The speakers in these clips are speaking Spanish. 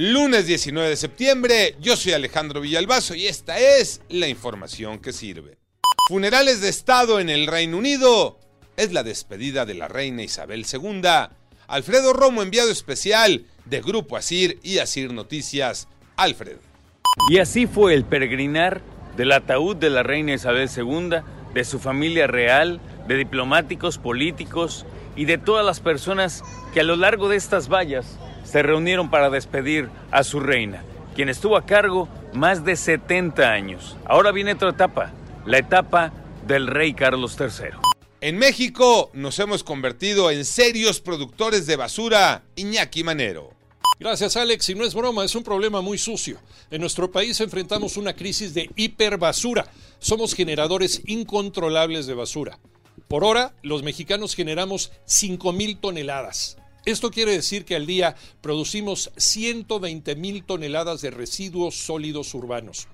Lunes 19 de septiembre, yo soy Alejandro Villalbazo y esta es la información que sirve. Funerales de Estado en el Reino Unido. Es la despedida de la reina Isabel II. Alfredo Romo, enviado especial de Grupo Asir y Asir Noticias. Alfred. Y así fue el peregrinar del ataúd de la reina Isabel II, de su familia real, de diplomáticos, políticos y de todas las personas que a lo largo de estas vallas se reunieron para despedir a su reina, quien estuvo a cargo más de 70 años. Ahora viene otra etapa, la etapa del rey Carlos III. En México nos hemos convertido en serios productores de basura, Iñaki Manero. Gracias Alex, y no es broma, es un problema muy sucio. En nuestro país enfrentamos una crisis de hiperbasura. Somos generadores incontrolables de basura. Por hora, los mexicanos generamos 5 mil toneladas. Esto quiere decir que al día producimos 120 mil toneladas de residuos sólidos urbanos.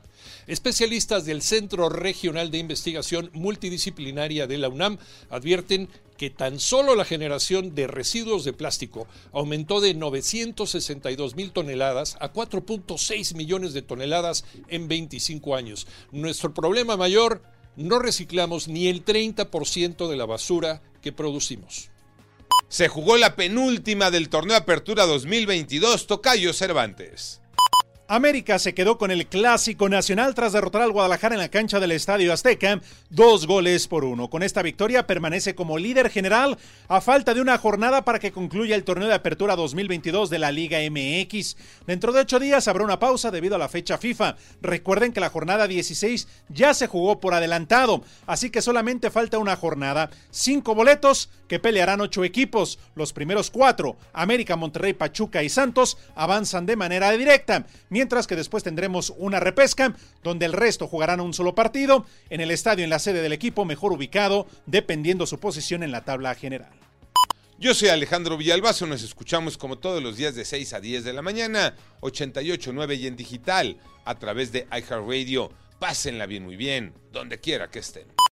Especialistas del Centro Regional de Investigación Multidisciplinaria de la UNAM advierten que tan solo la generación de residuos de plástico aumentó de 962 mil toneladas a 4.6 millones de toneladas en 25 años. Nuestro problema mayor, no reciclamos ni el 30% de la basura que producimos. Se jugó la penúltima del torneo Apertura 2022 Tocayo Cervantes. América se quedó con el clásico nacional tras derrotar al Guadalajara en la cancha del Estadio Azteca, dos goles por uno. Con esta victoria permanece como líder general a falta de una jornada para que concluya el torneo de apertura 2022 de la Liga MX. Dentro de ocho días habrá una pausa debido a la fecha FIFA. Recuerden que la jornada 16 ya se jugó por adelantado, así que solamente falta una jornada. Cinco boletos que pelearán ocho equipos. Los primeros cuatro, América, Monterrey, Pachuca y Santos, avanzan de manera directa mientras que después tendremos una repesca donde el resto jugarán un solo partido en el estadio en la sede del equipo mejor ubicado dependiendo su posición en la tabla general. Yo soy Alejandro Villalbazo, nos escuchamos como todos los días de 6 a 10 de la mañana, 88.9 y en digital, a través de iHeartRadio. Pásenla bien, muy bien, donde quiera que estén.